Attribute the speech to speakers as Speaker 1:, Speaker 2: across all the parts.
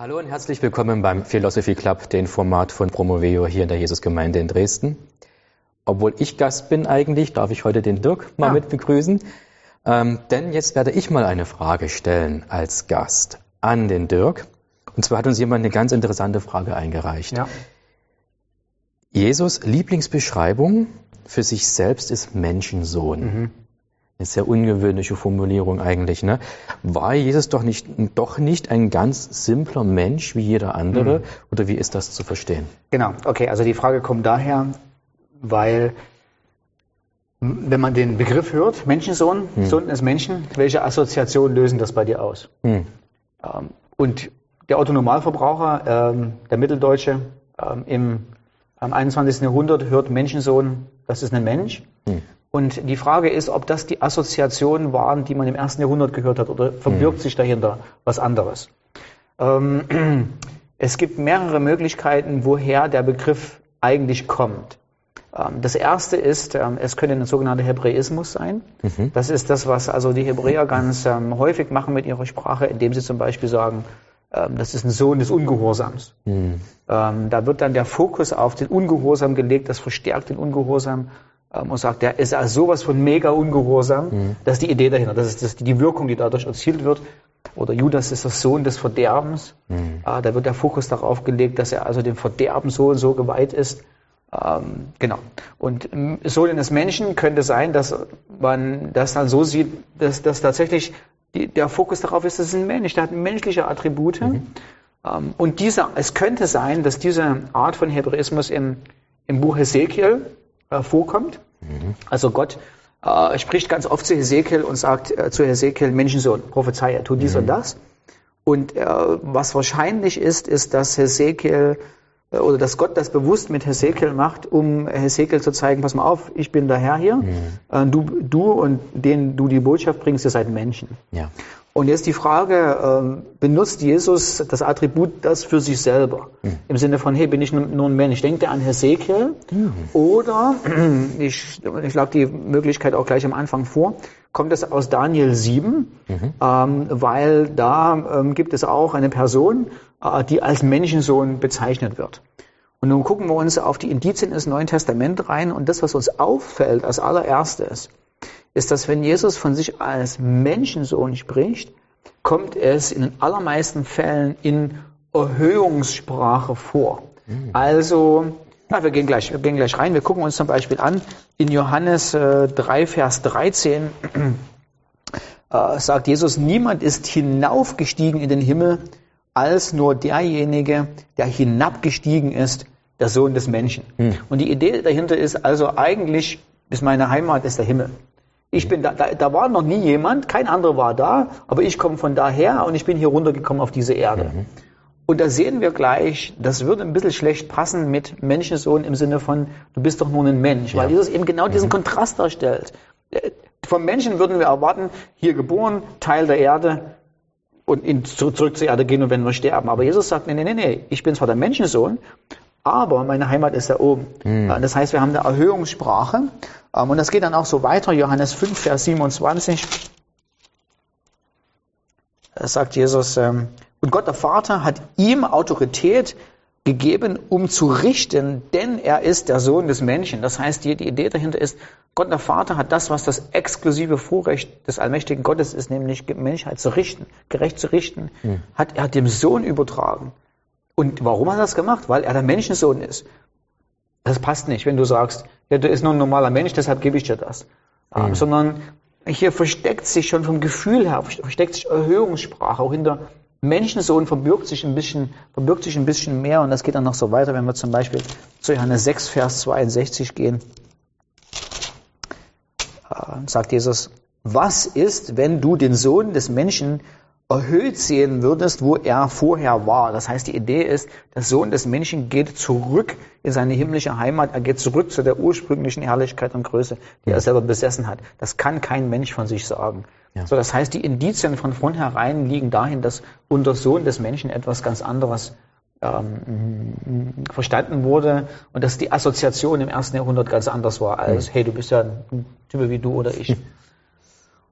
Speaker 1: Hallo und herzlich willkommen beim Philosophy Club, dem Format von Promoveo hier in der Jesusgemeinde in Dresden. Obwohl ich Gast bin eigentlich, darf ich heute den Dirk mal ja. mit begrüßen. Ähm, denn jetzt werde ich mal eine Frage stellen als Gast an den Dirk. Und zwar hat uns jemand eine ganz interessante Frage eingereicht. Ja. Jesus Lieblingsbeschreibung für sich selbst ist Menschensohn. Mhm. Eine sehr ungewöhnliche Formulierung eigentlich. Ne? War Jesus doch nicht, doch nicht ein ganz simpler Mensch wie jeder andere? Mhm. Oder wie ist das zu verstehen?
Speaker 2: Genau, okay, also die Frage kommt daher, weil wenn man den Begriff hört, Menschensohn, hm. Sohn des Menschen, welche Assoziationen lösen das bei dir aus? Hm. Ähm, und der Autonomalverbraucher, ähm, der Mitteldeutsche, ähm, im, am 21. Jahrhundert hört Menschensohn, das ist ein Mensch. Hm. Und die Frage ist, ob das die Assoziationen waren, die man im ersten Jahrhundert gehört hat, oder verbirgt hm. sich dahinter was anderes? Ähm, es gibt mehrere Möglichkeiten, woher der Begriff eigentlich kommt. Ähm, das erste ist, ähm, es könnte ein sogenannter Hebräismus sein. Mhm. Das ist das, was also die Hebräer ganz ähm, häufig machen mit ihrer Sprache, indem sie zum Beispiel sagen, das ist ein Sohn des Ungehorsams. Mhm. Da wird dann der Fokus auf den Ungehorsam gelegt, das verstärkt den Ungehorsam und sagt, der ist also sowas von mega ungehorsam. Mhm. Das ist die Idee dahinter, das ist, das die Wirkung, die dadurch erzielt wird. Oder Judas ist der Sohn des Verderbens. Mhm. Da wird der Fokus darauf gelegt, dass er also dem Verderben so und so geweiht ist. Ähm, genau. Und Sohn des Menschen könnte sein, dass man das dann so sieht, dass, dass tatsächlich die, der Fokus darauf ist, das ist ein Mensch, der hat menschliche Attribute. Mhm. Ähm, und dieser, es könnte sein, dass diese Art von Hebräismus im, im Buch Hesekiel äh, vorkommt. Mhm. Also Gott äh, spricht ganz oft zu Hesekiel und sagt äh, zu Hesekiel, Menschensohn, prophezeie, tu dies mhm. und das. Und äh, was wahrscheinlich ist, ist, dass Hesekiel äh, oder dass Gott das bewusst mit Hesekiel macht, um Hesekiel zu zeigen, pass mal auf, ich bin der Herr hier, mhm. du, du und denen du die Botschaft bringst, ihr seid Menschen. Ja. Und jetzt die Frage, ähm, benutzt Jesus das Attribut das für sich selber? Mhm. Im Sinne von, hey, bin ich nur ein Mensch? Denkt er an Hesekiel? Mhm. Oder, ich, ich schlage die Möglichkeit auch gleich am Anfang vor, kommt es aus Daniel 7, mhm. ähm, weil da ähm, gibt es auch eine Person, äh, die als Menschensohn bezeichnet wird. Und nun gucken wir uns auf die Indizien des Neuen Testaments rein und das, was uns auffällt als allererstes, ist, dass wenn Jesus von sich als Menschensohn spricht, kommt es in den allermeisten Fällen in Erhöhungssprache vor. Mhm. Also, na, wir, gehen gleich, wir gehen gleich rein. Wir gucken uns zum Beispiel an, in Johannes äh, 3, Vers 13 äh, sagt Jesus, niemand ist hinaufgestiegen in den Himmel, als nur derjenige, der hinabgestiegen ist, der Sohn des Menschen. Mhm. Und die Idee dahinter ist also eigentlich, bis meine Heimat ist der Himmel. Ich bin da, da, da war noch nie jemand, kein anderer war da, aber ich komme von daher und ich bin hier runtergekommen auf diese Erde. Mhm. Und da sehen wir gleich, das würde ein bisschen schlecht passen mit Menschensohn im Sinne von, du bist doch nur ein Mensch, ja. weil Jesus eben genau diesen mhm. Kontrast darstellt. Äh, vom Menschen würden wir erwarten, hier geboren, Teil der Erde und in, zurück zur Erde gehen und wenn wir sterben. Aber Jesus sagt, nee, nee, nee, nee, ich bin zwar der Menschensohn, aber meine Heimat ist da oben. Mhm. Das heißt, wir haben eine Erhöhungssprache ähm, und das geht dann auch so weiter, Johannes 5, Vers 27. Da sagt Jesus, ähm, und Gott der Vater hat ihm Autorität gegeben, um zu richten, denn er ist der Sohn des Menschen. Das heißt, die, die Idee dahinter ist, Gott der Vater hat das, was das exklusive Vorrecht des allmächtigen Gottes ist, nämlich Menschheit zu richten, gerecht zu richten, mhm. hat er dem Sohn übertragen. Und warum hat er das gemacht? Weil er der Menschensohn ist. Das passt nicht, wenn du sagst, ja, du bist nur ein normaler Mensch, deshalb gebe ich dir das. Mhm. sondern hier versteckt sich schon vom Gefühl her, versteckt sich Erhöhungssprache. Auch hinter Menschensohn verbirgt sich ein bisschen, verbirgt sich ein bisschen mehr. Und das geht dann noch so weiter, wenn wir zum Beispiel zu Johannes 6, Vers 62 gehen. Äh, sagt Jesus, was ist, wenn du den Sohn des Menschen erhöht sehen würdest, wo er vorher war. Das heißt, die Idee ist, der Sohn des Menschen geht zurück in seine himmlische Heimat, er geht zurück zu der ursprünglichen Herrlichkeit und Größe, die er selber besessen hat. Das kann kein Mensch von sich sagen. Ja. So, das heißt, die Indizien von vornherein liegen dahin, dass unter Sohn des Menschen etwas ganz anderes ähm, verstanden wurde und dass die Assoziation im ersten Jahrhundert ganz anders war als, hey, du bist ja ein Typ wie du oder ich.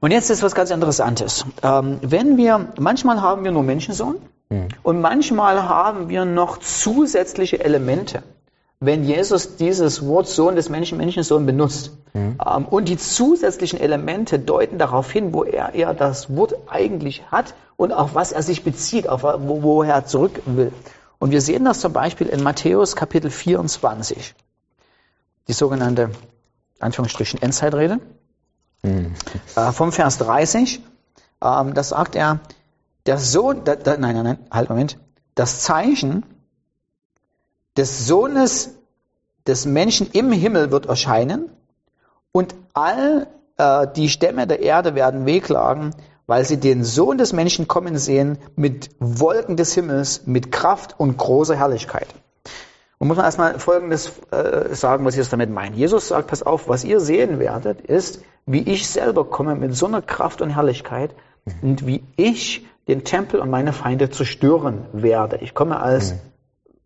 Speaker 2: Und jetzt ist was ganz Interessantes. Ähm, wenn wir, manchmal haben wir nur Menschensohn mhm. und manchmal haben wir noch zusätzliche Elemente, wenn Jesus dieses Wort Sohn des Menschen, Menschensohn benutzt. Mhm. Ähm, und die zusätzlichen Elemente deuten darauf hin, wo er, er das Wort eigentlich hat und auf was er sich bezieht, auf wo, wo er zurück will. Und wir sehen das zum Beispiel in Matthäus Kapitel 24. Die sogenannte, Anführungsstrichen, Endzeitrede. Mhm. Äh, vom Vers 30, ähm, das sagt er, der Sohn, da, da, nein, nein, nein, halt, Moment, das Zeichen des Sohnes des Menschen im Himmel wird erscheinen und all äh, die Stämme der Erde werden wehklagen, weil sie den Sohn des Menschen kommen sehen mit Wolken des Himmels, mit Kraft und großer Herrlichkeit. Und muss man erstmal Folgendes äh, sagen, was Jesus damit meint. Jesus sagt, pass auf, was ihr sehen werdet, ist, wie ich selber komme mit so einer Kraft und Herrlichkeit und wie ich den Tempel und meine Feinde zerstören werde. Ich komme als,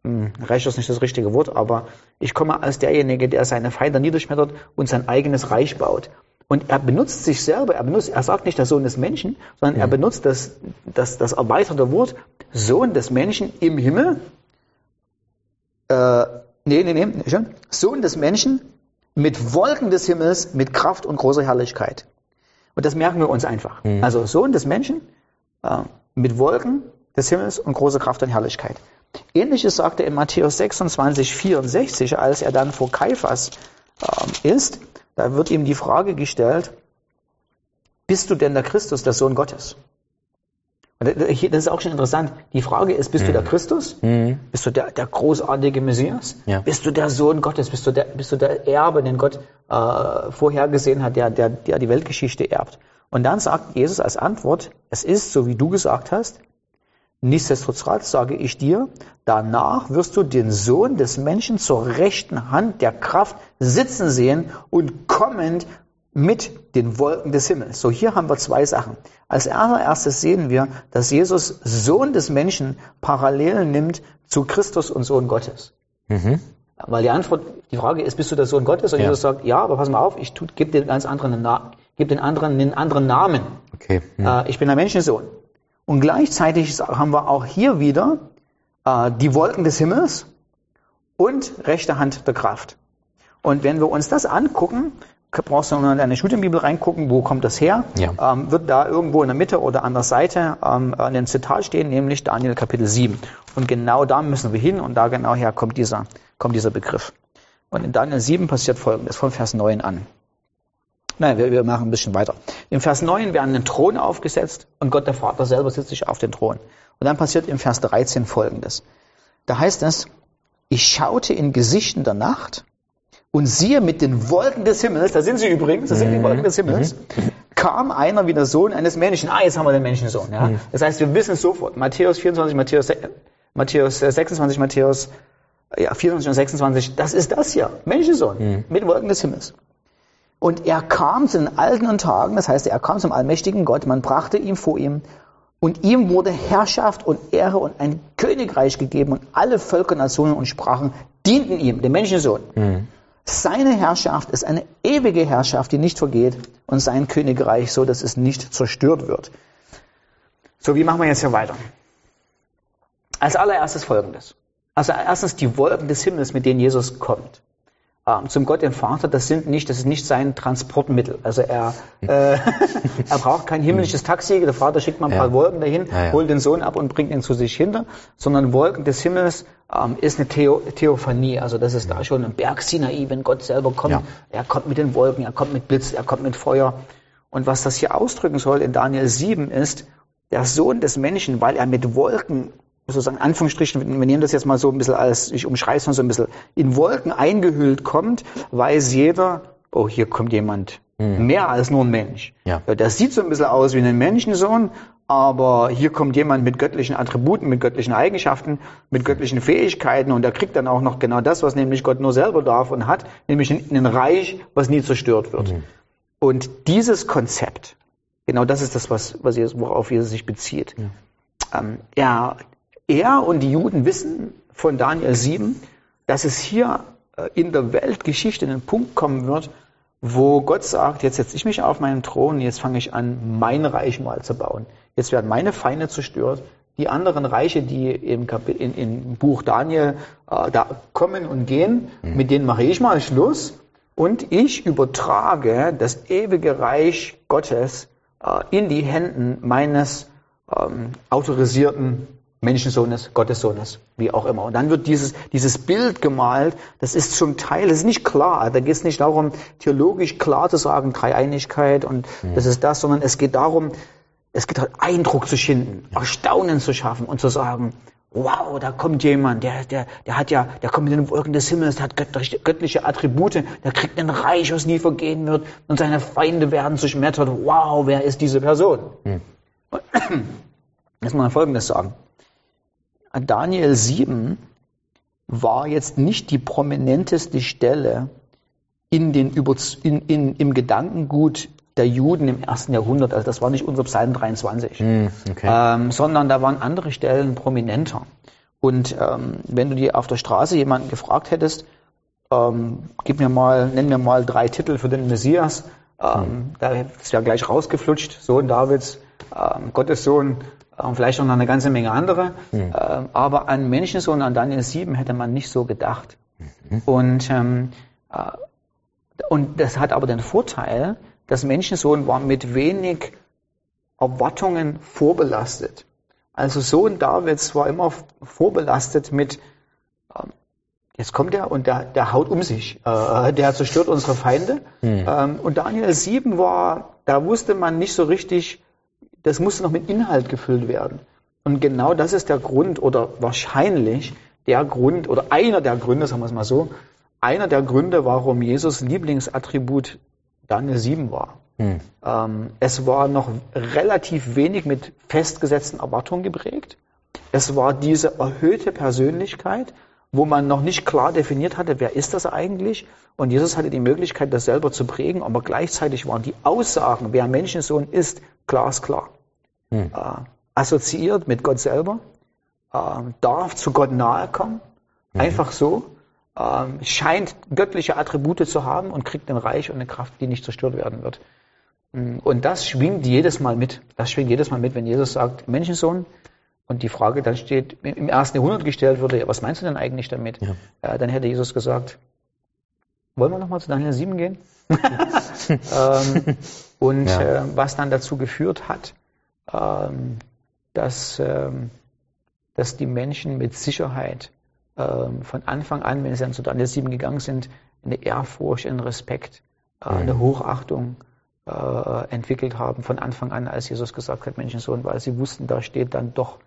Speaker 2: mhm. mh, Reich ist nicht das richtige Wort, aber ich komme als derjenige, der seine Feinde niederschmettert und sein eigenes Reich baut. Und er benutzt sich selber, er benutzt, er sagt nicht der Sohn des Menschen, sondern mhm. er benutzt das, das, das erweiterte Wort Sohn des Menschen im Himmel äh, nee, nee, nee, schon. Sohn des Menschen mit Wolken des Himmels, mit Kraft und großer Herrlichkeit. Und das merken wir uns einfach. Mhm. Also Sohn des Menschen äh, mit Wolken des Himmels und großer Kraft und Herrlichkeit. Ähnliches sagt er in Matthäus 26, 64, als er dann vor Kaiphas äh, ist. Da wird ihm die Frage gestellt, bist du denn der Christus, der Sohn Gottes? Das ist auch schon interessant. Die Frage ist, bist mhm. du der mhm. Christus? Mhm. Bist du der, der großartige Messias? Ja. Bist du der Sohn Gottes? Bist du der, bist du der Erbe, den Gott äh, vorhergesehen hat, der, der, der die Weltgeschichte erbt? Und dann sagt Jesus als Antwort, es ist so, wie du gesagt hast. Nichtsdestotrotz sage ich dir, danach wirst du den Sohn des Menschen zur rechten Hand der Kraft sitzen sehen und kommend mit den Wolken des Himmels. So, hier haben wir zwei Sachen. Als allererstes sehen wir, dass Jesus Sohn des Menschen parallel nimmt zu Christus und Sohn Gottes. Mhm. Weil die Antwort, die Frage ist, bist du der Sohn Gottes? Und ja. Jesus sagt, ja, aber pass mal auf, ich gebe dir ganz anderen, gebe den anderen einen anderen Namen. Okay. Mhm. Äh, ich bin der Menschensohn. Und gleichzeitig haben wir auch hier wieder äh, die Wolken des Himmels und rechte Hand der Kraft. Und wenn wir uns das angucken, brauchst du nur in deine Studienbibel reingucken, wo kommt das her? Ja. Ähm, wird da irgendwo in der Mitte oder an der Seite ähm, ein Zitat stehen, nämlich Daniel Kapitel 7. Und genau da müssen wir hin und da genau her kommt dieser, kommt dieser Begriff. Und in Daniel 7 passiert folgendes, von Vers 9 an. Nein, wir, wir machen ein bisschen weiter. Im Vers 9 werden ein Thron aufgesetzt und Gott der Vater selber sitzt sich auf den Thron. Und dann passiert im Vers 13 folgendes. Da heißt es, ich schaute in Gesichten der Nacht und siehe, mit den Wolken des Himmels, da sind sie übrigens, das sind die Wolken des Himmels, mhm. kam einer wie der Sohn eines Menschen. Ah, jetzt haben wir den Menschensohn. Ja? Mhm. Das heißt, wir wissen sofort, Matthäus 24, Matthäus, Matthäus 26, Matthäus ja, 24 und 26, das ist das hier, Menschensohn, mhm. mit Wolken des Himmels. Und er kam zu den alten Tagen, das heißt, er kam zum allmächtigen Gott, man brachte ihm vor ihm, und ihm wurde Herrschaft und Ehre und ein Königreich gegeben und alle Völker, Nationen und Sprachen dienten ihm, dem Menschensohn. Mhm. Seine Herrschaft ist eine ewige Herrschaft, die nicht vergeht und sein Königreich so, dass es nicht zerstört wird. So, wie machen wir jetzt hier weiter? Als allererstes Folgendes. Also erstens die Wolken des Himmels, mit denen Jesus kommt zum Gott den Vater, das sind nicht, das ist nicht sein Transportmittel. Also er, äh, er braucht kein himmlisches Taxi, der Vater schickt mal ein paar ja. Wolken dahin, ja, ja. holt den Sohn ab und bringt ihn zu sich hinter, sondern Wolken des Himmels ähm, ist eine Theo Theophanie, also das ist da schon ein Berg Sinai, wenn Gott selber kommt. Er kommt mit den Wolken, er kommt mit Blitz, er kommt mit Feuer. Und was das hier ausdrücken soll in Daniel 7 ist, der Sohn des Menschen, weil er mit Wolken sozusagen Anführungsstrichen, wir nehmen das jetzt mal so ein bisschen als, ich umschreibe es mal so ein bisschen, in Wolken eingehüllt kommt, weiß jeder, oh, hier kommt jemand mhm. mehr als nur ein Mensch. Ja. Der sieht so ein bisschen aus wie ein Menschensohn, aber hier kommt jemand mit göttlichen Attributen, mit göttlichen Eigenschaften, mit göttlichen Fähigkeiten und der kriegt dann auch noch genau das, was nämlich Gott nur selber darf und hat, nämlich ein, Reich, was nie zerstört wird. Mhm. Und dieses Konzept, genau das ist das, was, was Jesus, worauf Jesus sich bezieht. Ja. Ähm, ja, er und die Juden wissen von Daniel 7, dass es hier äh, in der Weltgeschichte einen Punkt kommen wird, wo Gott sagt, jetzt setze ich mich auf meinen Thron, jetzt fange ich an, mein Reich mal zu bauen. Jetzt werden meine Feinde zerstört. Die anderen Reiche, die im, Kapitel, in, im Buch Daniel äh, da kommen und gehen, mhm. mit denen mache ich mal Schluss. Und ich übertrage das ewige Reich Gottes äh, in die Händen meines ähm, autorisierten Menschensohnes, Gottessohnes, wie auch immer. Und dann wird dieses, dieses Bild gemalt, das ist zum Teil, das ist nicht klar, da geht es nicht darum, theologisch klar zu sagen, Dreieinigkeit und mhm. das ist das, sondern es geht darum, es geht halt Eindruck zu schinden, Erstaunen zu schaffen und zu sagen, wow, da kommt jemand, der, der, der hat ja, der kommt in den Wolken des Himmels, der hat göttliche, Attribute, der kriegt ein Reich, was nie vergehen wird und seine Feinde werden zerschmettert. Wow, wer ist diese Person? Mhm. Lass mal Folgendes sagen. Daniel 7 war jetzt nicht die prominenteste Stelle in den, in, in, im Gedankengut der Juden im ersten Jahrhundert. Also das war nicht unser Psalm 23, mm, okay. ähm, sondern da waren andere Stellen prominenter. Und ähm, wenn du dir auf der Straße jemanden gefragt hättest, ähm, gib mir mal, nenn mir mal drei Titel für den Messias, ähm, mm. das wäre gleich rausgeflutscht, Sohn Davids, ähm, Gottes Sohn, und vielleicht noch eine ganze Menge andere. Mhm. aber an Menschensohn, an Daniel 7 hätte man nicht so gedacht. Mhm. Und, ähm, äh, und das hat aber den Vorteil, dass Menschensohn war mit wenig Erwartungen vorbelastet. Also Sohn Davids war immer vorbelastet mit, ähm, jetzt kommt er und der, der haut um sich, äh, der zerstört unsere Feinde. Mhm. Ähm, und Daniel 7 war, da wusste man nicht so richtig, das musste noch mit Inhalt gefüllt werden. Und genau das ist der Grund oder wahrscheinlich der Grund oder einer der Gründe, sagen wir es mal so, einer der Gründe, warum Jesus Lieblingsattribut Daniel 7 war. Hm. Ähm, es war noch relativ wenig mit festgesetzten Erwartungen geprägt. Es war diese erhöhte Persönlichkeit, wo man noch nicht klar definiert hatte, wer ist das eigentlich? Und Jesus hatte die Möglichkeit, das selber zu prägen, aber gleichzeitig waren die Aussagen, wer Menschensohn ist, glasklar. Hm. Äh, assoziiert mit Gott selber, äh, darf zu Gott nahe kommen, mhm. einfach so, äh, scheint göttliche Attribute zu haben und kriegt ein Reich und eine Kraft, die nicht zerstört werden wird. Hm, und das schwingt jedes Mal mit. Das schwingt jedes Mal mit, wenn Jesus sagt, Menschensohn, und die Frage dann steht, im ersten Jahrhundert gestellt wurde, ja, was meinst du denn eigentlich damit? Ja. Äh, dann hätte Jesus gesagt, wollen wir nochmal zu Daniel 7 gehen? ähm, und ja. äh, was dann dazu geführt hat, ähm, dass, ähm, dass die Menschen mit Sicherheit ähm, von Anfang an, wenn sie dann zu Daniel 7 gegangen sind, eine Ehrfurcht, einen Respekt, äh, eine mhm. Hochachtung äh, entwickelt haben von Anfang an, als Jesus gesagt hat, Menschensohn, weil sie wussten, da steht dann doch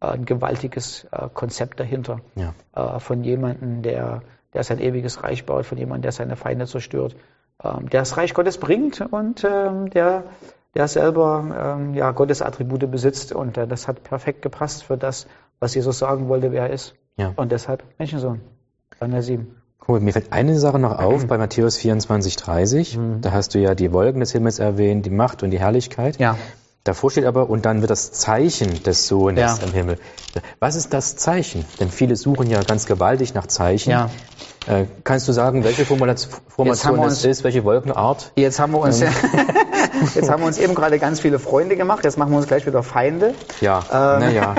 Speaker 2: äh, ein gewaltiges äh, Konzept dahinter ja. Äh, von jemandem, der, der sein ewiges Reich baut, von jemandem, der seine Feinde zerstört, der das Reich Gottes bringt und ähm, der der selber ähm, ja, Gottes Attribute besitzt und äh, das hat perfekt gepasst für das, was Jesus sagen wollte, wer er ist. Ja. Und deshalb Menschensohn. Daniel 7.
Speaker 1: Cool. Mir fällt eine Sache noch auf bei Matthäus 24, 30. Mhm. Da hast du ja die Wolken des Himmels erwähnt, die Macht und die Herrlichkeit. Ja. Davor steht aber, und dann wird das Zeichen des Sohnes ja. im Himmel. Was ist das Zeichen? Denn viele suchen ja ganz gewaltig nach Zeichen. Ja. Äh, kannst du sagen, welche Formation das ist, welche Wolkenart?
Speaker 2: Jetzt haben wir uns, ähm. jetzt haben wir uns eben gerade ganz viele Freunde gemacht, jetzt machen wir uns gleich wieder Feinde.
Speaker 1: Ja, ähm, naja.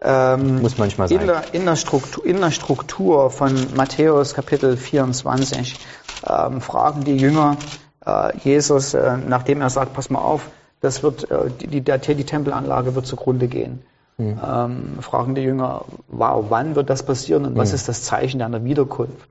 Speaker 1: ähm, Muss manchmal sein.
Speaker 2: In der, in, der Struktur, in der Struktur von Matthäus Kapitel 24 ähm, fragen die Jünger äh, Jesus, äh, nachdem er sagt, pass mal auf, das wird, äh, die, die, die Tempelanlage wird zugrunde gehen. Mhm. Ähm, fragen die Jünger, wow, wann wird das passieren und was mhm. ist das Zeichen deiner Wiederkunft?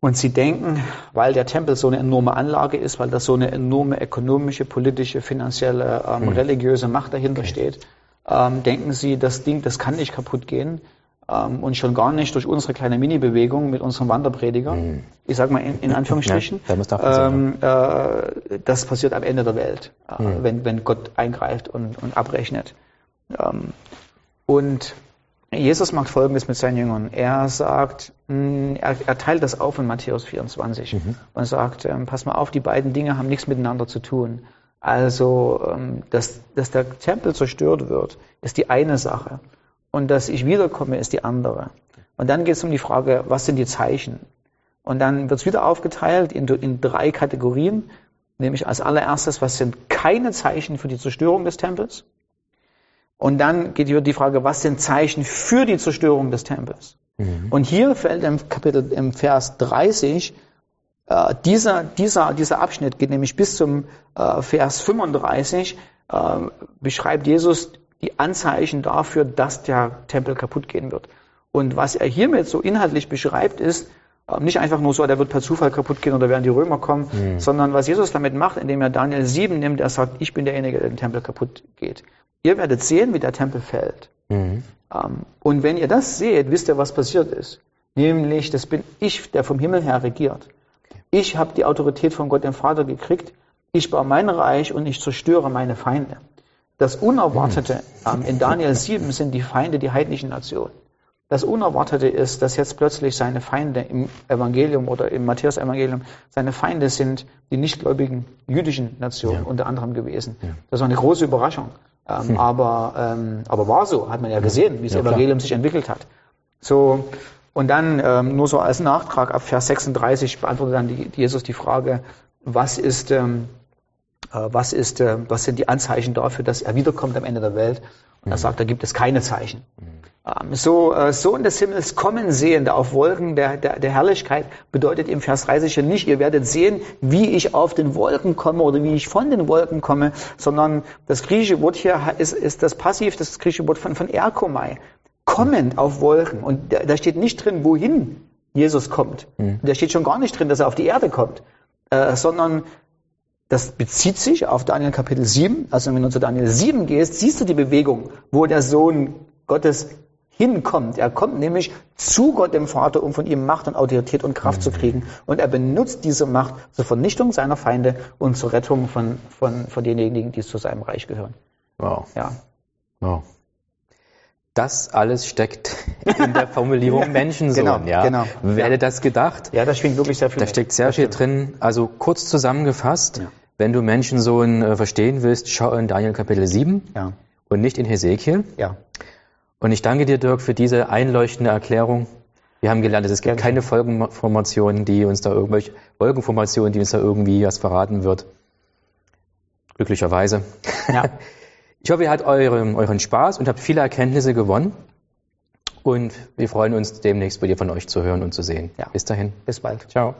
Speaker 2: Und sie denken, weil der Tempel so eine enorme Anlage ist, weil da so eine enorme ökonomische, politische, finanzielle, ähm, mhm. religiöse Macht dahinter okay. steht, ähm, denken sie, das Ding, das kann nicht kaputt gehen ähm, und schon gar nicht durch unsere kleine Mini-Bewegung mit unserem Wanderprediger. Mhm. Ich sage mal in, in Anführungsstrichen. Ja, ähm, äh, das passiert am Ende der Welt, äh, mhm. wenn, wenn Gott eingreift und, und abrechnet. Ähm, und Jesus macht Folgendes mit seinen Jüngern. Er sagt, hm, er, er teilt das auf in Matthäus 24 mhm. und sagt, ähm, pass mal auf, die beiden Dinge haben nichts miteinander zu tun. Also, ähm, dass, dass der Tempel zerstört wird, ist die eine Sache. Und dass ich wiederkomme, ist die andere. Und dann geht es um die Frage, was sind die Zeichen? Und dann wird es wieder aufgeteilt in, in drei Kategorien. Nämlich als allererstes, was sind keine Zeichen für die Zerstörung des Tempels? Und dann geht hier die Frage, was sind Zeichen für die Zerstörung des Tempels? Mhm. Und hier fällt im Kapitel, im Vers 30, äh, dieser, dieser, dieser Abschnitt geht nämlich bis zum äh, Vers 35, äh, beschreibt Jesus die Anzeichen dafür, dass der Tempel kaputt gehen wird. Und was er hiermit so inhaltlich beschreibt, ist, äh, nicht einfach nur so, der wird per Zufall kaputt gehen oder werden die Römer kommen, mhm. sondern was Jesus damit macht, indem er Daniel 7 nimmt, er sagt, ich bin derjenige, der den Tempel kaputt geht. Ihr werdet sehen, wie der Tempel fällt. Mhm. Ähm, und wenn ihr das seht, wisst ihr, was passiert ist. Nämlich, das bin ich, der vom Himmel her regiert. Ich habe die Autorität von Gott dem Vater gekriegt. Ich baue mein Reich und ich zerstöre meine Feinde. Das Unerwartete mhm. in Daniel 7 sind die Feinde, die heidnischen Nationen. Das Unerwartete ist, dass jetzt plötzlich seine Feinde im Evangelium oder im Matthäus-Evangelium, seine Feinde sind die nichtgläubigen jüdischen Nationen ja. unter anderem gewesen. Ja. Das war eine große Überraschung. Ähm, hm. aber, ähm, aber war so, hat man ja gesehen, wie das ja, Evangelium sich entwickelt hat. So, und dann ähm, nur so als Nachtrag ab Vers 36 beantwortet dann die, Jesus die Frage, was ist, ähm, äh, was ist, äh, was sind die Anzeichen dafür, dass er wiederkommt am Ende der Welt? Und er mhm. sagt, da gibt es keine Zeichen. Mhm. Ähm, so äh, Sohn des Himmels kommen sehende auf Wolken der, der, der Herrlichkeit bedeutet im Vers 30 ja nicht, ihr werdet sehen, wie ich auf den Wolken komme oder wie ich von den Wolken komme, sondern das griechische Wort hier ist, ist das Passiv, das griechische Wort von, von Erkomai, kommend auf Wolken. Und da, da steht nicht drin, wohin Jesus kommt. Mhm. Da steht schon gar nicht drin, dass er auf die Erde kommt, äh, sondern das bezieht sich auf Daniel Kapitel 7. Also wenn du zu Daniel 7 gehst, siehst du die Bewegung, wo der Sohn Gottes hinkommt. Er kommt nämlich zu Gott dem Vater, um von ihm Macht und Autorität und Kraft mhm. zu kriegen. Und er benutzt diese Macht zur Vernichtung seiner Feinde und zur Rettung von, von, von denjenigen, die zu seinem Reich gehören.
Speaker 1: Wow. Ja. Wow. Das alles steckt in der Formulierung ja, Menschensohn. Genau, ja. genau. Wer hätte das gedacht?
Speaker 2: Ja, das schwingt wirklich sehr viel.
Speaker 1: Da steckt sehr viel drin. Also kurz zusammengefasst, ja. Wenn du Menschensohn äh, verstehen willst, schau in Daniel Kapitel 7 ja. und nicht in Hesekiel. Ja. Und ich danke dir, Dirk, für diese einleuchtende Erklärung. Wir haben gelernt, es gibt keine Folgenformationen, die uns da irgendwelche Wolkenformationen, die uns da irgendwie was verraten wird. Glücklicherweise. Ja. Ich hoffe, ihr habt euren, euren Spaß und habt viele Erkenntnisse gewonnen. Und wir freuen uns demnächst bei dir von euch zu hören und zu sehen. Ja. Bis dahin.
Speaker 2: Bis bald.
Speaker 1: Ciao.